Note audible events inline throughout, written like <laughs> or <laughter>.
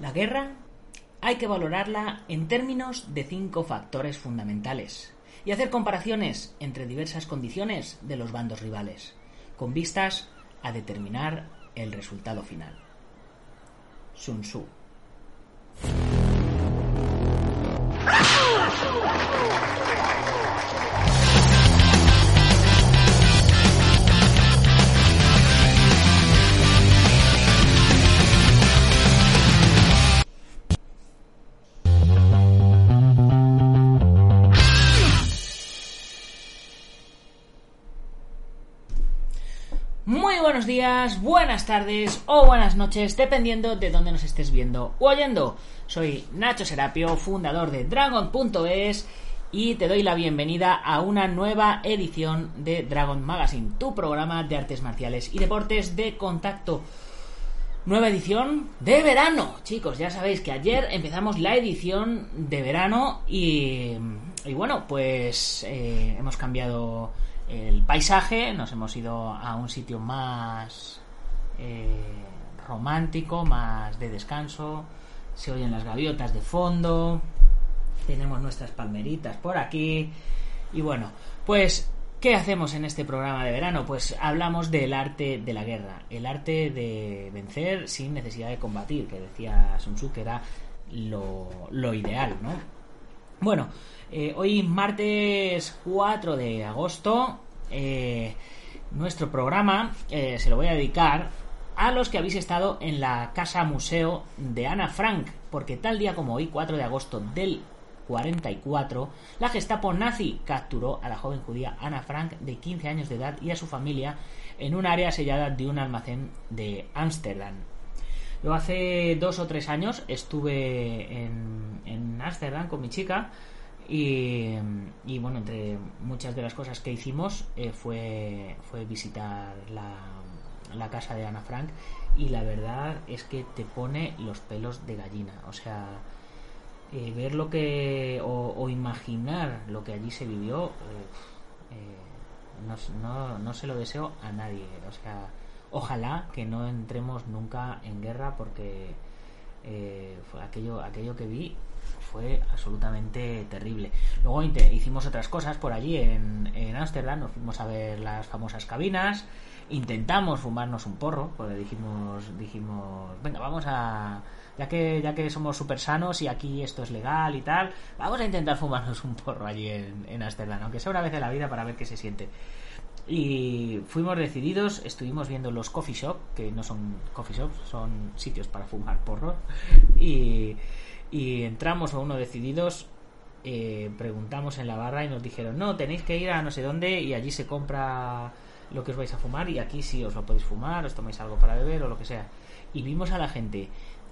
La guerra hay que valorarla en términos de cinco factores fundamentales y hacer comparaciones entre diversas condiciones de los bandos rivales, con vistas a determinar el resultado final. Sun Tzu. Buenos días, buenas tardes o buenas noches, dependiendo de dónde nos estés viendo o oyendo. Soy Nacho Serapio, fundador de Dragon.es y te doy la bienvenida a una nueva edición de Dragon Magazine, tu programa de artes marciales y deportes de contacto. Nueva edición de verano, chicos. Ya sabéis que ayer empezamos la edición de verano y, y bueno, pues eh, hemos cambiado el paisaje, nos hemos ido a un sitio más eh, romántico, más de descanso, se oyen las gaviotas de fondo, tenemos nuestras palmeritas por aquí y bueno, pues ¿qué hacemos en este programa de verano? Pues hablamos del arte de la guerra, el arte de vencer sin necesidad de combatir, que decía Sun Tzu que era lo, lo ideal, ¿no? Bueno, eh, hoy martes 4 de agosto, eh, nuestro programa eh, se lo voy a dedicar a los que habéis estado en la casa museo de Ana Frank, porque tal día como hoy, 4 de agosto del 44, la Gestapo nazi capturó a la joven judía Ana Frank de 15 años de edad y a su familia en un área sellada de un almacén de Ámsterdam. Luego hace dos o tres años estuve en Ámsterdam con mi chica y, y, bueno, entre muchas de las cosas que hicimos eh, fue, fue visitar la, la casa de Ana Frank y la verdad es que te pone los pelos de gallina. O sea, eh, ver lo que. O, o, imaginar lo que allí se vivió. Eh, no, no, no, se lo deseo a nadie. O sea, ojalá que no entremos nunca en guerra porque fue aquello, aquello que vi fue absolutamente terrible. Luego hicimos otras cosas por allí en Ámsterdam, nos fuimos a ver las famosas cabinas, intentamos fumarnos un porro, porque dijimos, dijimos, venga, vamos a, ya que, ya que somos súper sanos y aquí esto es legal y tal, vamos a intentar fumarnos un porro allí en Ámsterdam, aunque sea una vez en la vida para ver qué se siente. Y fuimos decididos, estuvimos viendo los coffee shop, que no son coffee shops, son sitios para fumar porro, y entramos a uno decididos eh, preguntamos en la barra y nos dijeron no tenéis que ir a no sé dónde y allí se compra lo que os vais a fumar y aquí sí os lo podéis fumar os tomáis algo para beber o lo que sea y vimos a la gente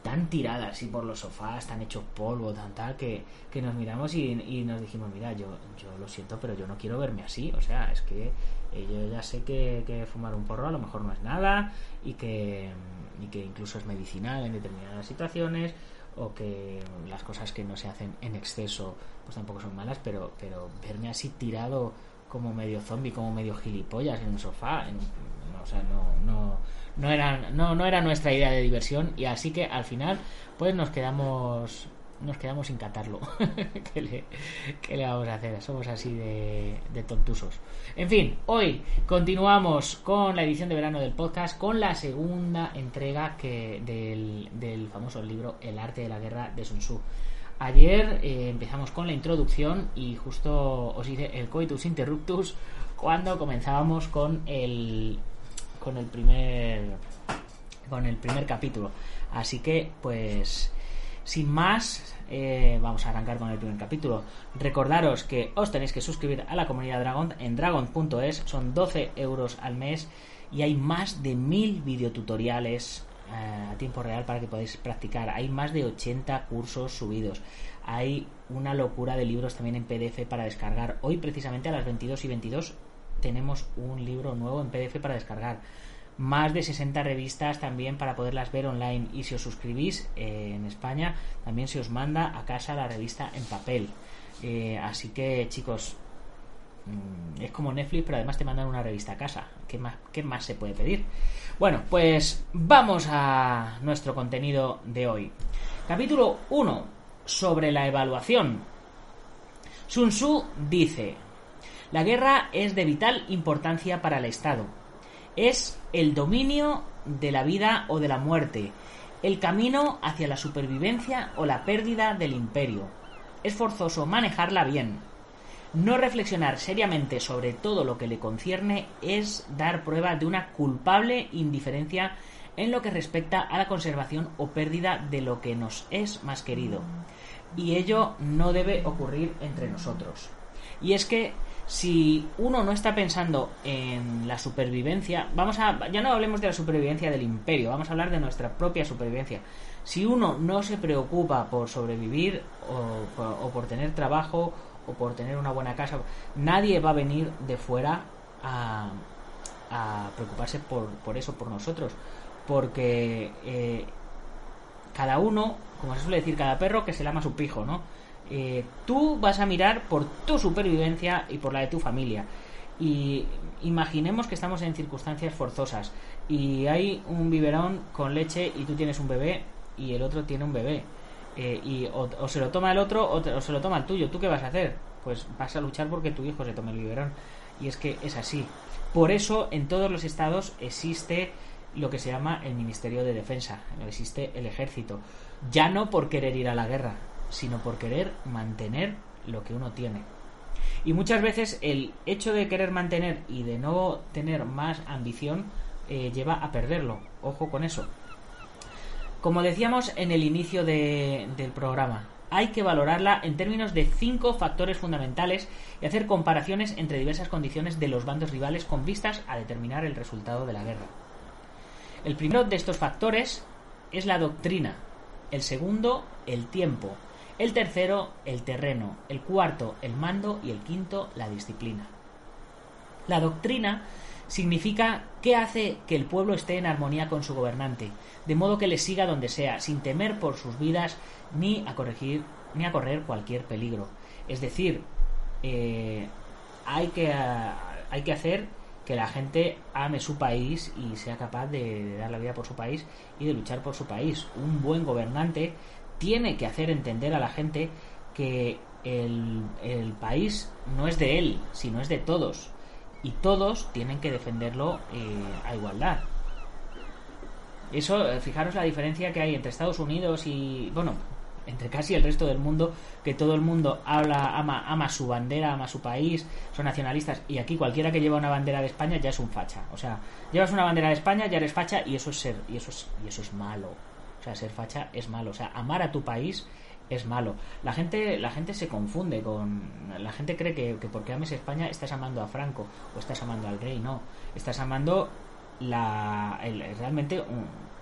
tan tirada así por los sofás tan hecho polvo tan tal que, que nos miramos y, y, nos dijimos mira yo yo lo siento pero yo no quiero verme así o sea es que eh, yo ya sé que, que fumar un porro a lo mejor no es nada y que y que incluso es medicinal en determinadas situaciones o que las cosas que no se hacen en exceso pues tampoco son malas, pero, pero verme así tirado como medio zombie, como medio gilipollas en un sofá, o sea, no, no, no, era, no, no era nuestra idea de diversión y así que al final pues nos quedamos nos quedamos sin catarlo. <laughs> ¿Qué, le, ¿Qué, le, vamos a hacer? Somos así de, de, tontusos. En fin, hoy continuamos con la edición de verano del podcast, con la segunda entrega que del, del famoso libro El arte de la guerra de Sun Tzu. Ayer eh, empezamos con la introducción y justo os hice el coitus interruptus cuando comenzábamos con el con el primer con el primer capítulo. Así que pues Sin más, eh, vamos a arrancar con el primer capítulo. Recordaros que os tenéis que suscribir a la comunidad Dragon en dragon.es, son 12 euros al mes y hay más de mil videotutoriales a tiempo real para que podáis practicar. Hay más de 80 cursos subidos. Hay una locura de libros también en PDF para descargar. Hoy precisamente a las 22 y 22 tenemos un libro nuevo en PDF para descargar más de 60 revistas también para poderlas ver online y si os suscribís eh, en España también se os manda a casa la revista en papel eh, así que chicos es como Netflix pero además te mandan una revista a casa ¿Qué más, ¿qué más se puede pedir? bueno pues vamos a nuestro contenido de hoy capítulo 1 sobre la evaluación Sun Tzu dice la guerra es de vital importancia para el Estado es el dominio de la vida o de la muerte, el camino hacia la supervivencia o la pérdida del imperio. Es forzoso manejarla bien. No reflexionar seriamente sobre todo lo que le concierne es dar prueba de una culpable indiferencia en lo que respecta a la conservación o pérdida de lo que nos es más querido. Y ello no debe ocurrir entre nosotros. Y es que si uno no está pensando en la supervivencia, vamos a, ya no hablemos de la supervivencia del imperio, vamos a hablar de nuestra propia supervivencia. Si uno no se preocupa por sobrevivir o, por tener trabajo o por tener una buena casa, nadie va a venir de fuera a, preocuparse por, eso, por nosotros, porque eh, cada uno, como se suele decir, cada perro que se lama su pijo, ¿no? Eh, tú vas a mirar por tu supervivencia y por la de tu familia. Y imaginemos que estamos en circunstancias forzosas y hay un biberón con leche y tú tienes un bebé y el otro tiene un bebé. Eh, y o, se lo toma el otro o, se lo toma el tuyo. ¿Tú qué vas a hacer? Pues vas a luchar porque tu hijo se tome el biberón. Y es que es así. Por eso en todos los estados existe lo que se llama el Ministerio de Defensa, existe el ejército. Ya no por querer ir a la guerra, sino por querer mantener lo que uno tiene. Y muchas veces el hecho de querer mantener y de no tener más ambición eh, lleva a perderlo. Ojo con eso. Como decíamos en el inicio del programa, hay que valorarla en términos de cinco factores fundamentales y hacer comparaciones entre diversas condiciones de los bandos rivales con vistas a determinar el resultado de la guerra. El primero de estos factores es la doctrina, el segundo el tiempo, el tercero, el terreno. El cuarto, el mando. Y el quinto, la disciplina. La doctrina significa qué hace que el pueblo esté en armonía con su gobernante, de modo que le siga donde sea, sin temer por sus vidas ni a corregir ni a correr cualquier peligro. Es decir, eh, hay, que, hay que hacer que la gente ame su país y sea capaz de dar la vida por su país y de luchar por su país. Un buen gobernante tiene que hacer entender a la gente que el, país no es de él, sino es de todos. Y todos tienen que defenderlo eh, a igualdad. Eso, eh, fijaros la diferencia que hay entre Estados Unidos y, bueno, entre casi el resto del mundo, que todo el mundo habla, ama, ama su bandera, ama su país, son nacionalistas, y aquí cualquiera que lleva una bandera de España ya es un facha. O sea, llevas una bandera de España, ya eres facha, y eso es ser, y eso es, y eso es malo sea, ser facha es malo. O sea, amar a tu país es malo. La gente, la gente se confunde con. La gente cree que, porque ames España estás amando a Franco o estás amando al rey. No. Estás amando la. realmente.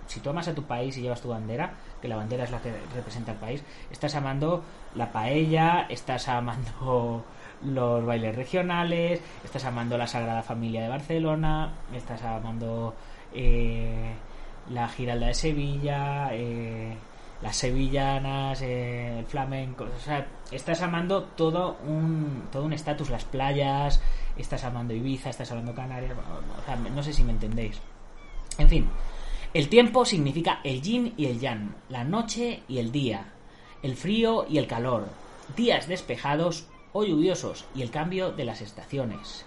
si tú amas a tu país y llevas tu bandera, que la bandera es la que representa el país, estás amando la paella, estás amando los bailes regionales, estás amando la Sagrada Familia de Barcelona, estás amando. Eh, la Giralda de Sevilla, eh, las sevillanas, eh, el flamenco, o sea, estás amando todo un todo un estatus, las playas, estás amando Ibiza, estás amando Canarias, o sea, no sé si me entendéis. En fin, el tiempo significa el yin y el yang, la noche y el día, el frío y el calor, días despejados o lluviosos y el cambio de las estaciones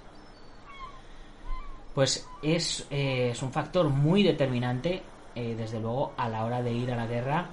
pues es, eh, es un factor muy determinante, eh, desde luego, a la hora de ir a la guerra,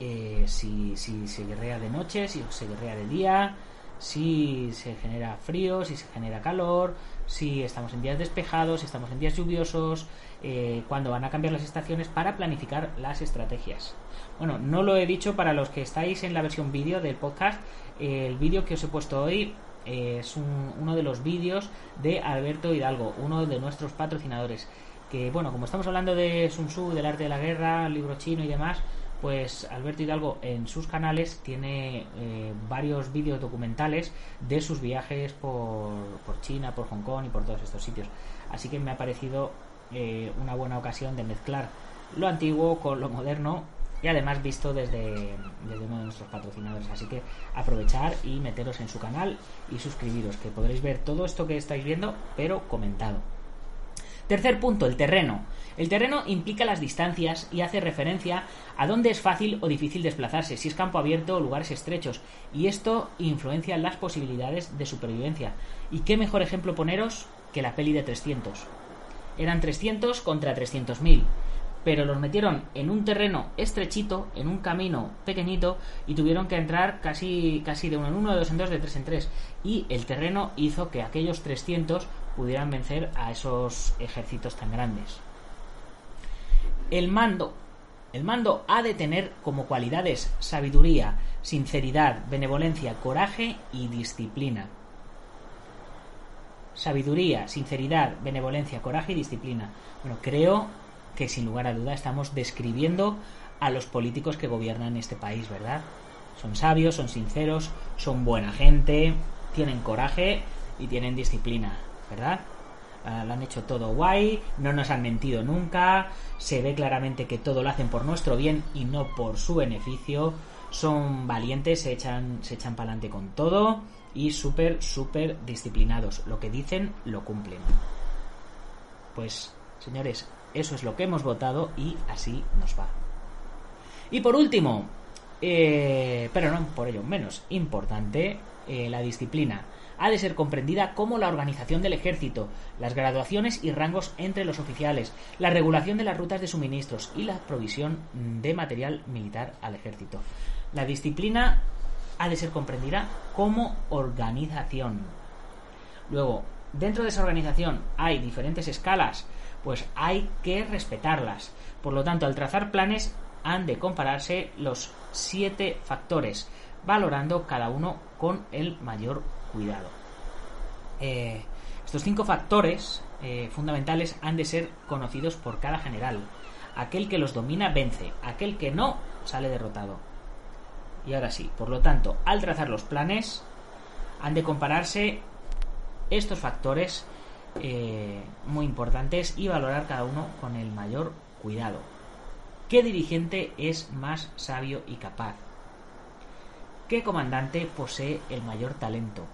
eh, si, si, se guerrea de noche, si se guerrea de día, si se genera frío, si se genera calor, si estamos en días despejados, si estamos en días lluviosos, eh, cuando van a cambiar las estaciones para planificar las estrategias. Bueno, no lo he dicho para los que estáis en la versión vídeo del podcast. el vídeo que os he puesto hoy eh, es uno de los vídeos de Alberto Hidalgo, uno de nuestros patrocinadores. Que bueno, como estamos hablando de Sun Tzu, del arte de la guerra, libro chino y demás, pues Alberto Hidalgo en sus canales tiene eh, varios vídeos documentales de sus viajes por, China, por Hong Kong y por todos estos sitios. Así que me ha parecido eh, una buena ocasión de mezclar lo antiguo con lo moderno y además visto desde, uno de nuestros patrocinadores. Así que aprovechar y meteros en su canal y suscribiros, que podréis ver todo esto que estáis viendo, pero comentado. Tercer punto, el terreno. El terreno implica las distancias y hace referencia a dónde es fácil o difícil desplazarse, si es campo abierto o lugares estrechos, y esto influencia las posibilidades de supervivencia. ¿Y qué mejor ejemplo poneros que la peli de 300? Eran 300 contra 300.000 pero los metieron en un terreno estrechito, en un camino pequeñito, y tuvieron que entrar casi, casi de uno en uno, de dos en dos, de tres en tres. Y el terreno hizo que aquellos 300 pudieran vencer a esos ejércitos tan grandes. El mando. El mando ha de tener como cualidades sabiduría, sinceridad, benevolencia, coraje y disciplina. Sabiduría, sinceridad, benevolencia, coraje y disciplina. Bueno, creo que sin lugar a duda estamos describiendo a los políticos que gobiernan este país, ¿verdad? Son sabios, son sinceros, son buena gente, tienen coraje y tienen disciplina, ¿verdad? Ah, lo han hecho todo guay, no nos han mentido nunca, se ve claramente que todo lo hacen por nuestro bien y no por su beneficio, son valientes, se echan, se echan para adelante con todo y súper, súper disciplinados. Lo que dicen, lo cumplen. Pues, señores, eso es lo que hemos votado y así nos va. Y por último, eh, pero no por ello menos importante, eh, la disciplina ha de ser comprendida como la organización del ejército, las graduaciones y rangos entre los oficiales, la regulación de las rutas de suministros y la provisión de material militar al ejército. La disciplina ha de ser comprendida como organización. Luego, dentro de esa organización hay diferentes escalas pues hay que respetarlas. Por lo tanto, al trazar planes han de compararse los siete factores, valorando cada uno con el mayor cuidado. Eh, estos cinco factores eh, fundamentales han de ser conocidos por cada general. Aquel que los domina vence, aquel que no sale derrotado. Y ahora sí, por lo tanto, al trazar los planes, han de compararse estos factores eh, muy importantes y valorar cada uno con el mayor cuidado. ¿Qué dirigente es más sabio y capaz? ¿Qué comandante posee el mayor talento?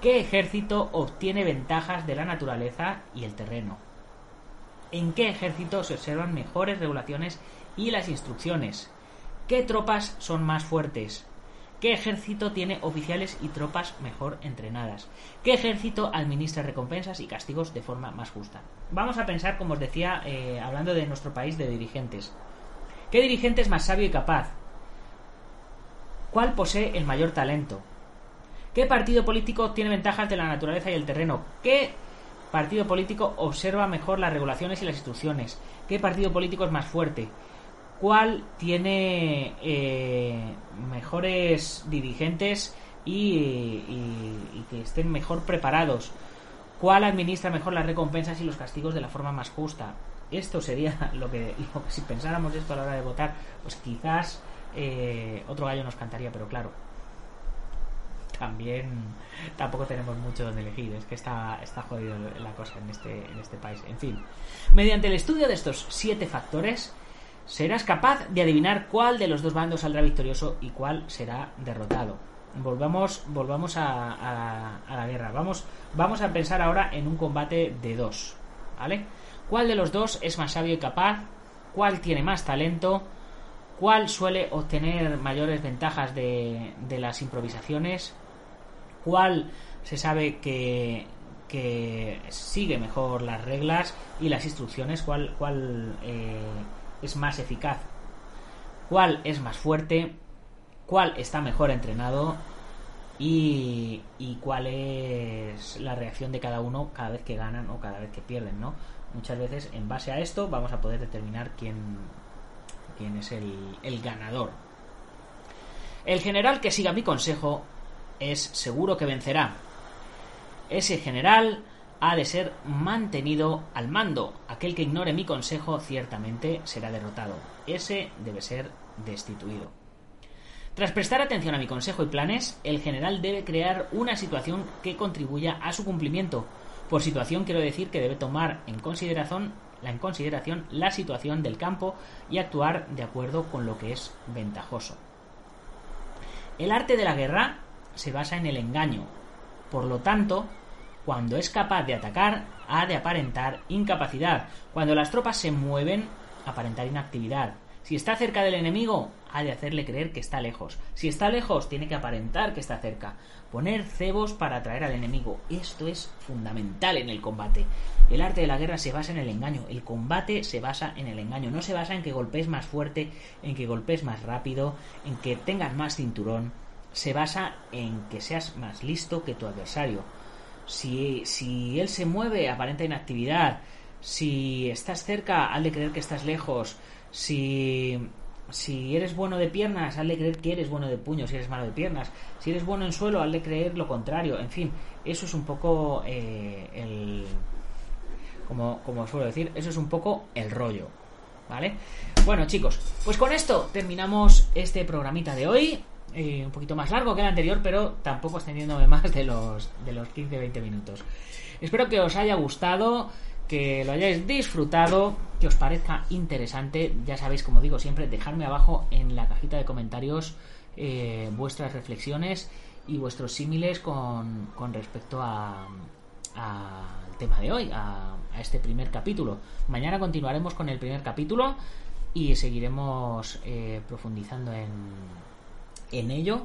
¿Qué ejército obtiene ventajas de la naturaleza y el terreno? ¿En qué ejército se observan mejores regulaciones y las instrucciones? ¿Qué tropas son más fuertes? ¿Qué ejército tiene oficiales y tropas mejor entrenadas? ¿Qué ejército administra recompensas y castigos de forma más justa? Vamos a pensar, como os decía, eh, hablando de nuestro país, de dirigentes. ¿Qué dirigente es más sabio y capaz? ¿Cuál posee el mayor talento? ¿Qué partido político tiene ventajas de la naturaleza y el terreno? ¿Qué partido político observa mejor las regulaciones y las instrucciones? ¿Qué partido político es más fuerte? cuál tiene eh, mejores dirigentes y, que estén mejor preparados, cuál administra mejor las recompensas y los castigos de la forma más justa. Esto sería <laughs> lo que, si pensáramos esto a la hora de votar, pues quizás eh, otro gallo nos cantaría, pero claro, también tampoco tenemos mucho donde elegir, es que está, está jodido la cosa en este, en este país. En fin, mediante el estudio de estos siete factores, serás capaz de adivinar cuál de los dos bandos saldrá victorioso y cuál será derrotado. Volvamos, volvamos a, la guerra. Vamos, vamos a pensar ahora en un combate de dos. ¿Vale? ¿Cuál de los dos es más sabio y capaz? ¿Cuál tiene más talento? ¿Cuál suele obtener mayores ventajas de las improvisaciones? ¿Cuál se sabe que, que sigue mejor las reglas y las instrucciones? ¿Cuál, cuál eh, es más eficaz, cuál es más fuerte, cuál está mejor entrenado y, y cuál es la reacción de cada uno cada vez que ganan o cada vez que pierden, ¿no? Muchas veces en base a esto vamos a poder determinar quién, quién es el, el ganador. El general que siga mi consejo es seguro que vencerá. Ese general ha de ser mantenido al mando. Aquel que ignore mi consejo ciertamente será derrotado. Ese debe ser destituido. Tras prestar atención a mi consejo y planes, el general debe crear una situación que contribuya a su cumplimiento. Por situación quiero decir que debe tomar en consideración, consideración la situación del campo y actuar de acuerdo con lo que es ventajoso. El arte de la guerra se basa en el engaño. Por lo tanto, cuando es capaz de atacar, ha de aparentar incapacidad. Cuando las tropas se mueven, aparentar inactividad. Si está cerca del enemigo, ha de hacerle creer que está lejos. Si está lejos, tiene que aparentar que está cerca. Poner cebos para atraer al enemigo. Esto es fundamental en el combate. El arte de la guerra se basa en el engaño. El combate se basa en el engaño. No se basa en que golpees más fuerte, en que golpees más rápido, en que tengas más cinturón. Se basa en que seas más listo que tu adversario. Si, si él se mueve, aparenta inactividad. Si estás cerca, hazle creer que estás lejos. Si, si eres bueno de piernas, hazle creer que eres bueno de puños, si eres malo de piernas. Si eres bueno en suelo, hazle creer lo contrario. En fin, eso es un poco eh, el. Como, como suelo decir, eso es un poco el rollo. ¿Vale? Bueno, chicos, pues con esto terminamos este programita de hoy. Eh, un poquito más largo que el anterior, pero tampoco extendiéndome <laughs> más de los, de los 15-20 minutos. Espero que os haya gustado que lo hayáis disfrutado, que os parezca interesante. Ya sabéis, como digo siempre, dejadme abajo en la cajita de comentarios eh, vuestras reflexiones y vuestros símiles con, con respecto a, al tema de hoy, a, este primer capítulo. Mañana continuaremos con el primer capítulo y seguiremos eh, profundizando en, en ello.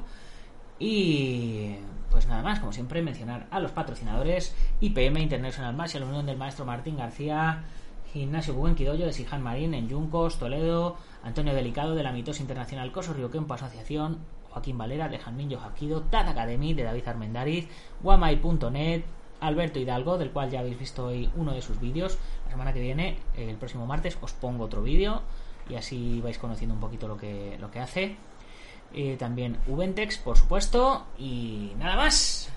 Y pues nada más, como siempre, mencionar a los patrocinadores IPM International la Unión del Maestro Martín García, Gimnasio Buen Quidoyo de Sijan Marín en Yuncos, Toledo, Antonio Delicado de la Mitos Internacional Coso Río Kempo Asociación, Joaquín Valera de Janmin Yojaquido, Tat Academy de David Armendariz, Guamai.net, Alberto Hidalgo, del cual ya habéis visto hoy uno de sus vídeos. La semana que viene, el próximo martes, os pongo otro vídeo y así vais conociendo un poquito lo que, lo que hace. Eh, también Ubentex, por supuesto. Y nada más.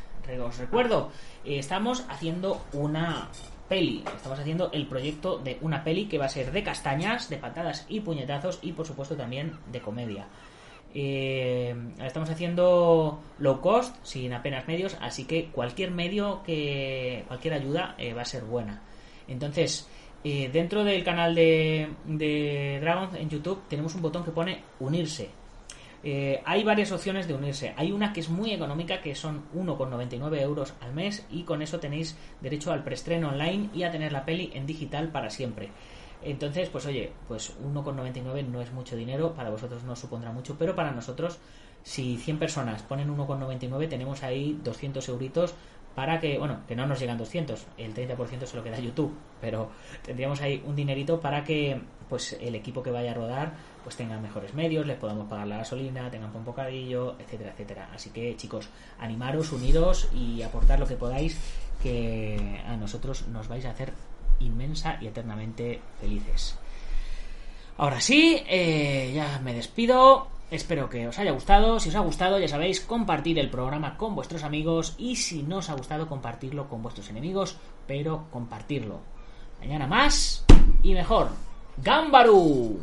Os recuerdo, eh, estamos haciendo una peli. Estamos haciendo el proyecto de una peli que va a ser de castañas, de patadas y puñetazos y por supuesto también de comedia. Eh, estamos haciendo low cost, sin apenas medios, así que cualquier medio que cualquier ayuda va a ser buena. Entonces, dentro del canal de, de Dragon en YouTube tenemos un botón que pone unirse eh, hay varias opciones de unirse. Hay una que es muy económica, que son 1,99 euros al mes, y con eso tenéis derecho al preestreno online y a tener la peli en digital para siempre. Entonces, pues oye, pues 1,99 no es mucho dinero, para vosotros no supondrá mucho, pero para nosotros, si 100 personas ponen 1,99, tenemos ahí 200 euritos para que, bueno, que no nos llegan 200, el 30% se lo queda YouTube, pero tendríamos ahí un dinerito para que pues el equipo que vaya a rodar pues tengan mejores medios, les podamos pagar la gasolina, tengan un bocadillo, etcétera, etcétera. Así que chicos, animaros, unidos y aportar lo que podáis, que a nosotros nos vais a hacer inmensa y eternamente felices. Ahora sí, eh, ya me despido. Espero que os haya gustado. Si os ha gustado, ya sabéis, compartir el programa con vuestros amigos y si no os ha gustado, compartirlo con vuestros enemigos, pero compartirlo. Mañana más y mejor. ¡Gambaru!